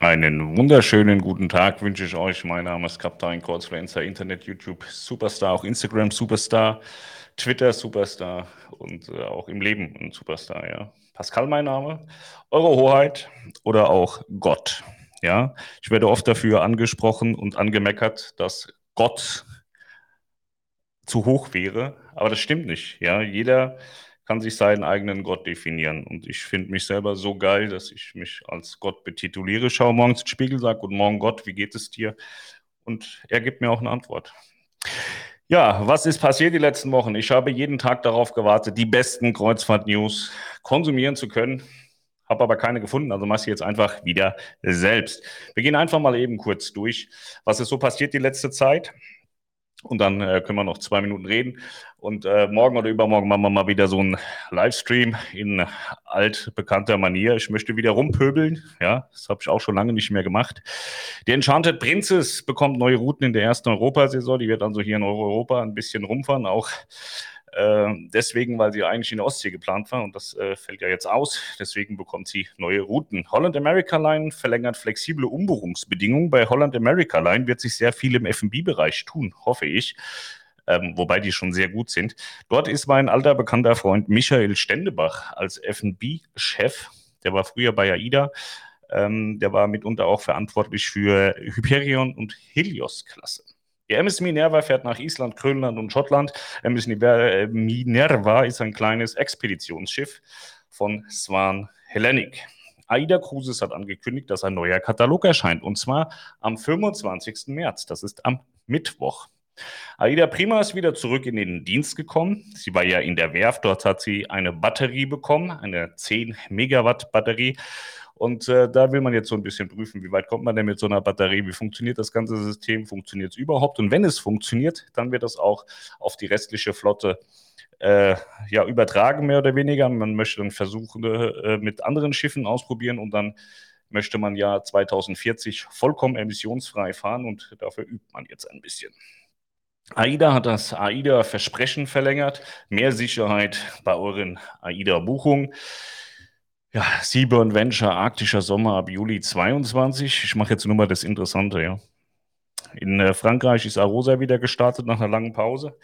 Einen wunderschönen guten Tag wünsche ich euch. Mein Name ist Kaptein Kurzfluencer, Internet, YouTube Superstar, auch Instagram Superstar, Twitter Superstar und äh, auch im Leben ein Superstar, ja. Pascal mein Name, Eure Hoheit oder auch Gott, ja. Ich werde oft dafür angesprochen und angemeckert, dass Gott zu hoch wäre, aber das stimmt nicht, ja. Jeder kann sich seinen eigenen Gott definieren. Und ich finde mich selber so geil, dass ich mich als Gott betituliere. Schaue morgens ins Spiegel, sage, Guten Morgen Gott, wie geht es dir? Und er gibt mir auch eine Antwort. Ja, was ist passiert die letzten Wochen? Ich habe jeden Tag darauf gewartet, die besten Kreuzfahrt-News konsumieren zu können, habe aber keine gefunden, also mache ich jetzt einfach wieder selbst. Wir gehen einfach mal eben kurz durch, was ist so passiert die letzte Zeit. Und dann äh, können wir noch zwei Minuten reden. Und äh, morgen oder übermorgen machen wir mal wieder so einen Livestream in altbekannter Manier. Ich möchte wieder rumpöbeln. Ja, das habe ich auch schon lange nicht mehr gemacht. Die Enchanted Princess bekommt neue Routen in der ersten Europasaison. Die wird also hier in Europa ein bisschen rumfahren. Auch deswegen, weil sie eigentlich in der Ostsee geplant war und das äh, fällt ja jetzt aus. Deswegen bekommt sie neue Routen. Holland America Line verlängert flexible Umbuchungsbedingungen. Bei Holland America Line wird sich sehr viel im F&B-Bereich tun, hoffe ich. Ähm, wobei die schon sehr gut sind. Dort ist mein alter bekannter Freund Michael Stendebach als F&B-Chef. Der war früher bei AIDA. Ähm, der war mitunter auch verantwortlich für Hyperion und Helios-Klasse. Die MS Minerva fährt nach Island, Grönland und Schottland. MS Minerva ist ein kleines Expeditionsschiff von Swan Hellenic. AIDA Cruises hat angekündigt, dass ein neuer Katalog erscheint und zwar am 25. März. Das ist am Mittwoch. Aida Prima ist wieder zurück in den Dienst gekommen. Sie war ja in der Werft, dort hat sie eine Batterie bekommen, eine 10 Megawatt Batterie und äh, da will man jetzt so ein bisschen prüfen, wie weit kommt man denn mit so einer Batterie, wie funktioniert das ganze System, funktioniert es überhaupt? Und wenn es funktioniert, dann wird das auch auf die restliche Flotte äh, ja, übertragen, mehr oder weniger. Man möchte dann versuchen, äh, mit anderen Schiffen ausprobieren und dann möchte man ja 2040 vollkommen emissionsfrei fahren und dafür übt man jetzt ein bisschen. AIDA hat das AIDA-Versprechen verlängert, mehr Sicherheit bei euren AIDA-Buchungen. Ja, Seaburn Venture, arktischer Sommer ab Juli 22. Ich mache jetzt nur mal das Interessante, ja. In äh, Frankreich ist Arosa wieder gestartet nach einer langen Pause.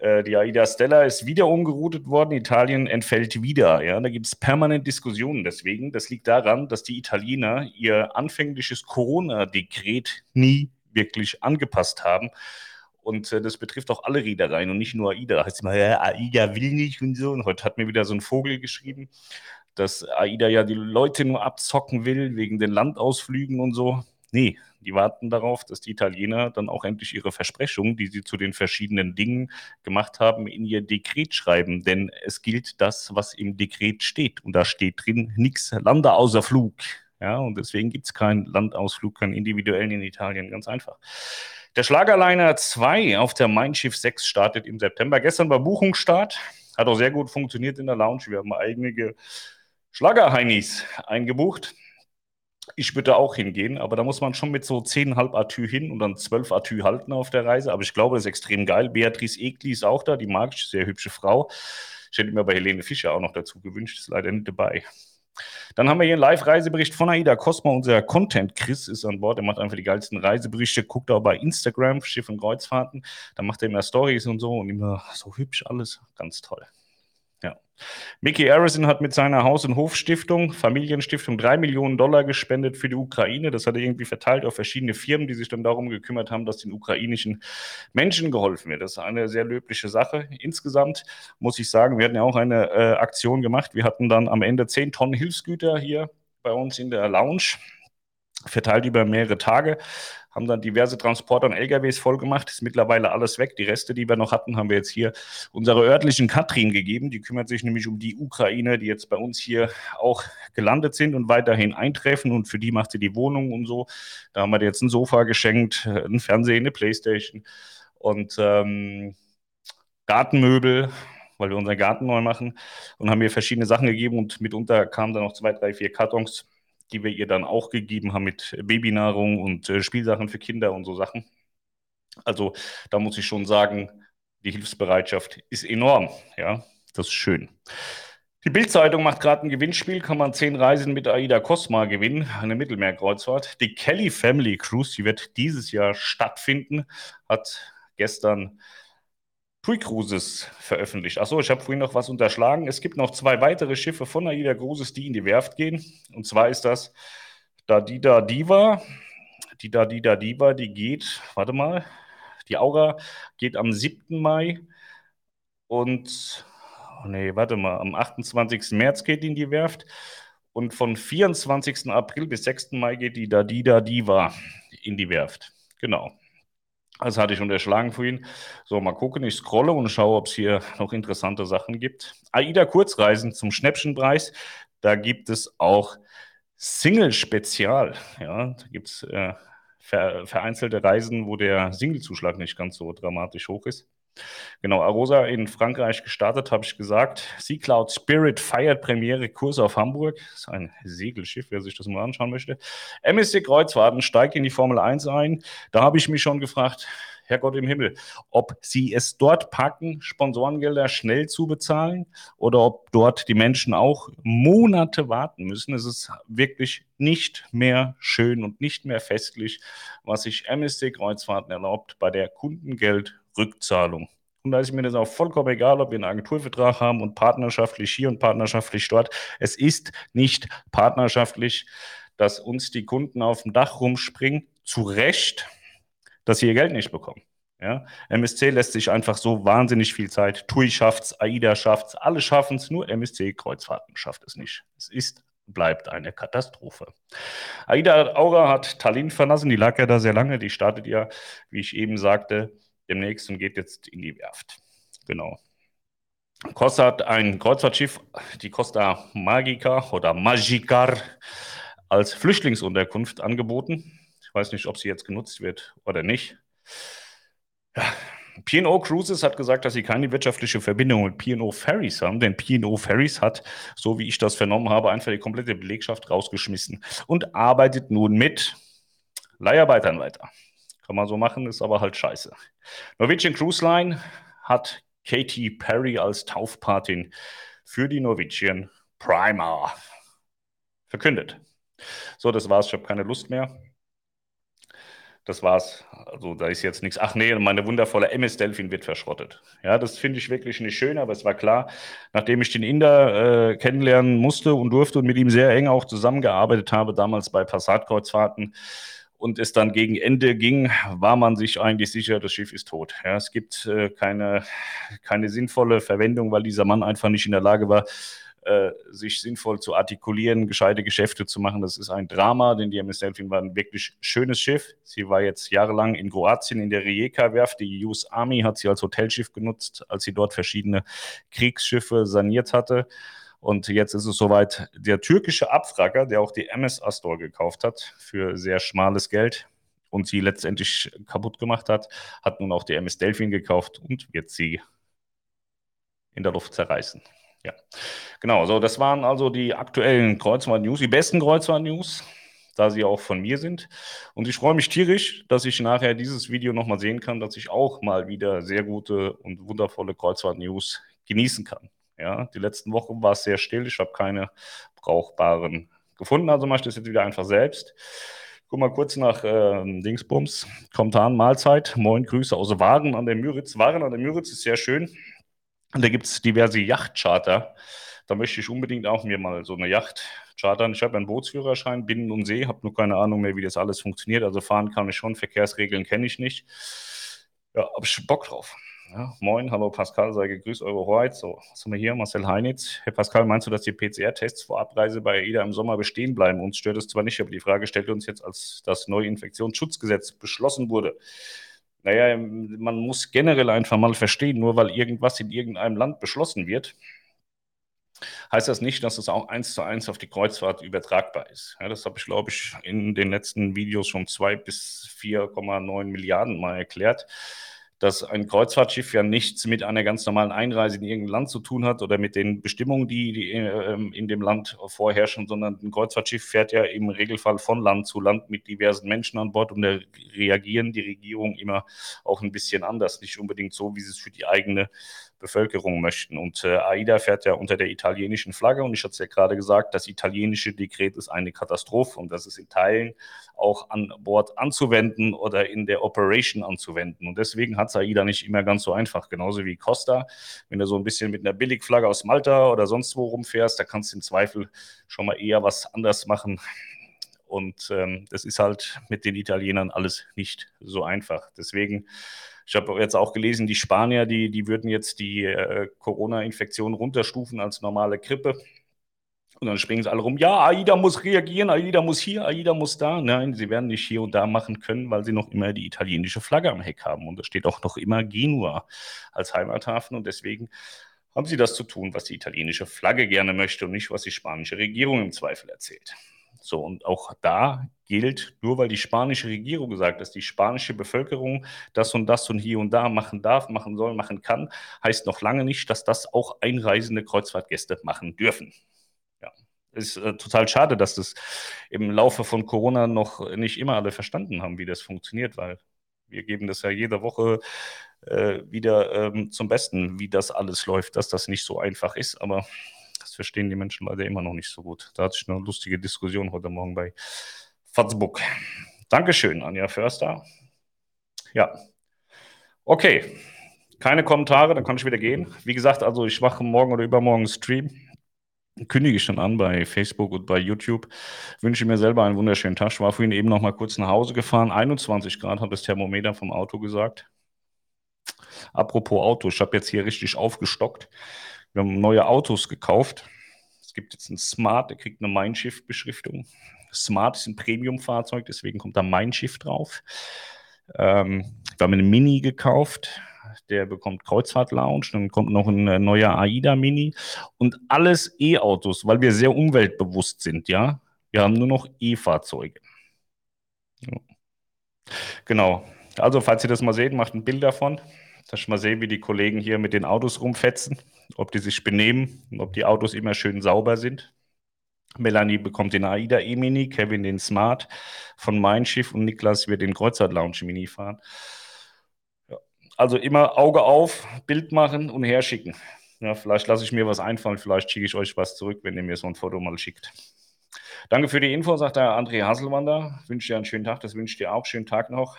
Äh, die AIDA Stella ist wieder umgeroutet worden. Italien entfällt wieder. Ja, da gibt es permanent Diskussionen. Deswegen, das liegt daran, dass die Italiener ihr anfängliches Corona-Dekret nie wirklich angepasst haben. Und äh, das betrifft auch alle Reedereien und nicht nur AIDA. Da heißt immer, ja, AIDA will nicht und so. Und heute hat mir wieder so ein Vogel geschrieben dass AIDA ja die Leute nur abzocken will wegen den Landausflügen und so. Nee, die warten darauf, dass die Italiener dann auch endlich ihre Versprechungen, die sie zu den verschiedenen Dingen gemacht haben, in ihr Dekret schreiben. Denn es gilt das, was im Dekret steht. Und da steht drin, nichts Landeaußerflug. Ja, und deswegen gibt es keinen Landausflug, keinen individuellen in Italien. Ganz einfach. Der Schlagerliner 2 auf der Mein Schiff 6 startet im September. Gestern war Buchungsstart. Hat auch sehr gut funktioniert in der Lounge. Wir haben einige Schlagerheinis eingebucht. Ich würde auch hingehen, aber da muss man schon mit so 10,5 Atü hin und dann 12 Atü halten auf der Reise. Aber ich glaube, das ist extrem geil. Beatrice Egli ist auch da, die mag ich, sehr hübsche Frau. Ich hätte mir bei Helene Fischer auch noch dazu gewünscht, ist leider nicht dabei. Dann haben wir hier einen Live-Reisebericht von Aida Cosma. Unser Content Chris ist an Bord. Er macht einfach die geilsten Reiseberichte. Guckt auch bei Instagram, Schiff und Kreuzfahrten. Da macht er immer Stories und so und immer so hübsch alles. Ganz toll. Ja. Mickey Harrison hat mit seiner Haus- und Hofstiftung, Familienstiftung, drei Millionen Dollar gespendet für die Ukraine. Das hat er irgendwie verteilt auf verschiedene Firmen, die sich dann darum gekümmert haben, dass den ukrainischen Menschen geholfen wird. Das ist eine sehr löbliche Sache. Insgesamt muss ich sagen, wir hatten ja auch eine äh, Aktion gemacht. Wir hatten dann am Ende zehn Tonnen Hilfsgüter hier bei uns in der Lounge verteilt über mehrere Tage haben dann diverse Transporter und LKWs vollgemacht. Ist mittlerweile alles weg. Die Reste, die wir noch hatten, haben wir jetzt hier unserer örtlichen Katrin gegeben. Die kümmert sich nämlich um die Ukraine, die jetzt bei uns hier auch gelandet sind und weiterhin eintreffen. Und für die macht sie die Wohnung und so. Da haben wir jetzt ein Sofa geschenkt, ein Fernseher, eine Playstation und ähm, Gartenmöbel weil wir unseren Garten neu machen und haben mir verschiedene Sachen gegeben und mitunter kamen dann noch zwei, drei, vier Kartons die wir ihr dann auch gegeben haben mit Babynahrung und äh, Spielsachen für Kinder und so Sachen. Also da muss ich schon sagen, die Hilfsbereitschaft ist enorm. Ja, das ist schön. Die Bildzeitung macht gerade ein Gewinnspiel, kann man zehn Reisen mit Aida Cosma gewinnen, eine Mittelmeerkreuzfahrt. Die Kelly Family Cruise, die wird dieses Jahr stattfinden, hat gestern TUI Cruises veröffentlicht. Achso, ich habe vorhin noch was unterschlagen. Es gibt noch zwei weitere Schiffe von AIDA Cruises, die in die Werft gehen. Und zwar ist das Dadida Diva. Die Dadida Diva, die geht, warte mal, die Aura geht am 7. Mai und, oh nee, warte mal, am 28. März geht die in die Werft. Und von 24. April bis 6. Mai geht die Dadida Diva in die Werft. Genau. Das hatte ich unterschlagen vorhin. So, mal gucken. Ich scrolle und schaue, ob es hier noch interessante Sachen gibt. AIDA Kurzreisen zum Schnäppchenpreis. Da gibt es auch Single-Spezial. Ja, da gibt es äh, vereinzelte Reisen, wo der Single-Zuschlag nicht ganz so dramatisch hoch ist. Genau, Arosa in Frankreich gestartet, habe ich gesagt. Sea Cloud Spirit feiert Premiere Kurs auf Hamburg. Das ist ein Segelschiff, wer sich das mal anschauen möchte. MSC Kreuzfahrten steigt in die Formel 1 ein. Da habe ich mich schon gefragt, Herrgott im Himmel, ob sie es dort packen, Sponsorengelder schnell zu bezahlen oder ob dort die Menschen auch Monate warten müssen. Es ist wirklich nicht mehr schön und nicht mehr festlich, was sich MSC Kreuzfahrten erlaubt bei der Kundengeldrückzahlung. Und da ist mir das auch vollkommen egal, ob wir einen Agenturvertrag haben und partnerschaftlich hier und partnerschaftlich dort. Es ist nicht partnerschaftlich, dass uns die Kunden auf dem Dach rumspringen. Zu Recht dass sie ihr Geld nicht bekommen. Ja? MSC lässt sich einfach so wahnsinnig viel Zeit. TUI schafft's, AIDA schafft's, alle schaffen's, nur MSC Kreuzfahrten schafft es nicht. Es ist bleibt eine Katastrophe. Aida Aura hat Tallinn verlassen, die lag ja da sehr lange, die startet ja, wie ich eben sagte, demnächst und geht jetzt in die Werft. Genau. Costa hat ein Kreuzfahrtschiff, die Costa Magica oder Magicar, als Flüchtlingsunterkunft angeboten weiß nicht, ob sie jetzt genutzt wird oder nicht. P&O Cruises hat gesagt, dass sie keine wirtschaftliche Verbindung mit P&O Ferries haben, denn P&O Ferries hat, so wie ich das vernommen habe, einfach die komplette Belegschaft rausgeschmissen und arbeitet nun mit Leiharbeitern weiter. Kann man so machen, ist aber halt scheiße. Norwegian Cruise Line hat Katy Perry als Taufpatin für die Norwegian Primer verkündet. So, das war's. Ich habe keine Lust mehr. Das war's. Also da ist jetzt nichts. Ach nee, meine wundervolle MS Delfin wird verschrottet. Ja, das finde ich wirklich nicht schön, aber es war klar, nachdem ich den Inder äh, kennenlernen musste und durfte und mit ihm sehr eng auch zusammengearbeitet habe, damals bei Passatkreuzfahrten und es dann gegen Ende ging, war man sich eigentlich sicher, das Schiff ist tot. Ja, es gibt äh, keine, keine sinnvolle Verwendung, weil dieser Mann einfach nicht in der Lage war, äh, sich sinnvoll zu artikulieren, gescheite Geschäfte zu machen. Das ist ein Drama, denn die MS Delfin war ein wirklich schönes Schiff. Sie war jetzt jahrelang in Kroatien in der Rijeka-Werft. Die US Army hat sie als Hotelschiff genutzt, als sie dort verschiedene Kriegsschiffe saniert hatte. Und jetzt ist es soweit, der türkische Abfrager, der auch die MS Astor gekauft hat, für sehr schmales Geld und sie letztendlich kaputt gemacht hat, hat nun auch die MS Delfin gekauft und wird sie in der Luft zerreißen. Ja, genau. So, das waren also die aktuellen Kreuzfahrt-News, die besten Kreuzfahrt-News, da sie auch von mir sind. Und ich freue mich tierisch, dass ich nachher dieses Video nochmal sehen kann, dass ich auch mal wieder sehr gute und wundervolle Kreuzfahrt-News genießen kann. Ja, die letzten Wochen war es sehr still. Ich habe keine brauchbaren gefunden, also mache ich das jetzt wieder einfach selbst. Guck mal kurz nach äh, Dingsbums. Kommentar, Mahlzeit. Moin, Grüße aus Waren an der Müritz. Waren an der Müritz ist sehr schön. Und da gibt es diverse Yachtcharter. Da möchte ich unbedingt auch mir mal so eine Yacht chartern. Ich habe einen Bootsführerschein, Binnen- und See, habe nur keine Ahnung mehr, wie das alles funktioniert. Also fahren kann ich schon, Verkehrsregeln kenne ich nicht. Ja, habe ich Bock drauf. Ja, moin, hallo Pascal, sei gegrüßt, eure Hoheit. So, was haben wir hier? Marcel Heinitz. Herr Pascal, meinst du, dass die PCR-Tests vor Abreise bei AIDA im Sommer bestehen bleiben? Uns stört es zwar nicht, aber die Frage stellt uns jetzt, als das neue Infektionsschutzgesetz beschlossen wurde. Naja, man muss generell einfach mal verstehen, nur weil irgendwas in irgendeinem Land beschlossen wird, heißt das nicht, dass es auch eins zu eins auf die Kreuzfahrt übertragbar ist. Ja, das habe ich, glaube ich, in den letzten Videos schon zwei bis 4,9 Milliarden mal erklärt dass ein Kreuzfahrtschiff ja nichts mit einer ganz normalen Einreise in irgendein Land zu tun hat oder mit den Bestimmungen, die, die äh, in dem Land vorherrschen, sondern ein Kreuzfahrtschiff fährt ja im Regelfall von Land zu Land mit diversen Menschen an Bord und da reagieren die Regierungen immer auch ein bisschen anders, nicht unbedingt so, wie sie es für die eigene Bevölkerung möchten. Und äh, AIDA fährt ja unter der italienischen Flagge und ich hatte es ja gerade gesagt, das italienische Dekret ist eine Katastrophe und das ist in Teilen auch an Bord anzuwenden oder in der Operation anzuwenden. Und deswegen hat es AIDA nicht immer ganz so einfach, genauso wie Costa. Wenn du so ein bisschen mit einer Billigflagge aus Malta oder sonst wo rumfährst, da kannst du im Zweifel schon mal eher was anders machen und ähm, das ist halt mit den Italienern alles nicht so einfach. Deswegen, ich habe jetzt auch gelesen, die Spanier, die, die würden jetzt die äh, Corona-Infektion runterstufen als normale Grippe. Und dann springen sie alle rum, ja, AIDA muss reagieren, AIDA muss hier, AIDA muss da. Nein, sie werden nicht hier und da machen können, weil sie noch immer die italienische Flagge am Heck haben. Und da steht auch noch immer Genua als Heimathafen. Und deswegen haben sie das zu tun, was die italienische Flagge gerne möchte und nicht, was die spanische Regierung im Zweifel erzählt. So, und auch da gilt, nur weil die spanische Regierung sagt, dass die spanische Bevölkerung das und das und hier und da machen darf, machen soll, machen kann, heißt noch lange nicht, dass das auch einreisende Kreuzfahrtgäste machen dürfen. Ja. Es ist äh, total schade, dass das im Laufe von Corona noch nicht immer alle verstanden haben, wie das funktioniert, weil wir geben das ja jede Woche äh, wieder ähm, zum Besten, wie das alles läuft, dass das nicht so einfach ist. Aber verstehen die Menschen leider immer noch nicht so gut. Da hatte ich eine lustige Diskussion heute Morgen bei Facebook. Dankeschön, Anja Förster. Ja. Okay. Keine Kommentare, dann kann ich wieder gehen. Wie gesagt, also ich mache morgen oder übermorgen Stream. Kündige ich schon an bei Facebook und bei YouTube. Wünsche mir selber einen wunderschönen Tag. Ich war vorhin eben noch mal kurz nach Hause gefahren. 21 Grad hat das Thermometer vom Auto gesagt. Apropos Auto, ich habe jetzt hier richtig aufgestockt. Wir haben neue Autos gekauft. Es gibt jetzt einen Smart, der kriegt eine Mindshift-Beschriftung. Smart ist ein Premium-Fahrzeug, deswegen kommt da Mindshift drauf. Ähm, wir haben einen Mini gekauft, der bekommt Kreuzfahrt-Lounge, dann kommt noch ein äh, neuer AIDA Mini und alles E-Autos, weil wir sehr umweltbewusst sind, ja. Wir haben nur noch E-Fahrzeuge. Ja. Genau. Also, falls ihr das mal seht, macht ein Bild davon, ich mal sehe, wie die Kollegen hier mit den Autos rumfetzen ob die sich benehmen und ob die Autos immer schön sauber sind. Melanie bekommt den AIDA E-Mini, Kevin den Smart von Mein Schiff und Niklas wird den Kreuzert Lounge Mini fahren. Ja. Also immer Auge auf, Bild machen und herschicken. Ja, vielleicht lasse ich mir was einfallen, vielleicht schicke ich euch was zurück, wenn ihr mir so ein Foto mal schickt. Danke für die Info, sagt der André Hasselwander. Wünsche dir einen schönen Tag, das wünsche ich dir auch. Schönen Tag noch.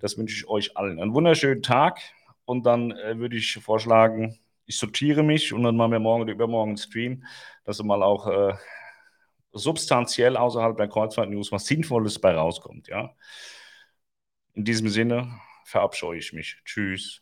Das wünsche ich euch allen. Einen wunderschönen Tag und dann äh, würde ich vorschlagen, ich sortiere mich und dann machen wir morgen oder übermorgen einen Stream, dass mal auch äh, substanziell außerhalb der Kreuzfahrt-News was Sinnvolles bei rauskommt. Ja? In diesem Sinne verabscheue ich mich. Tschüss.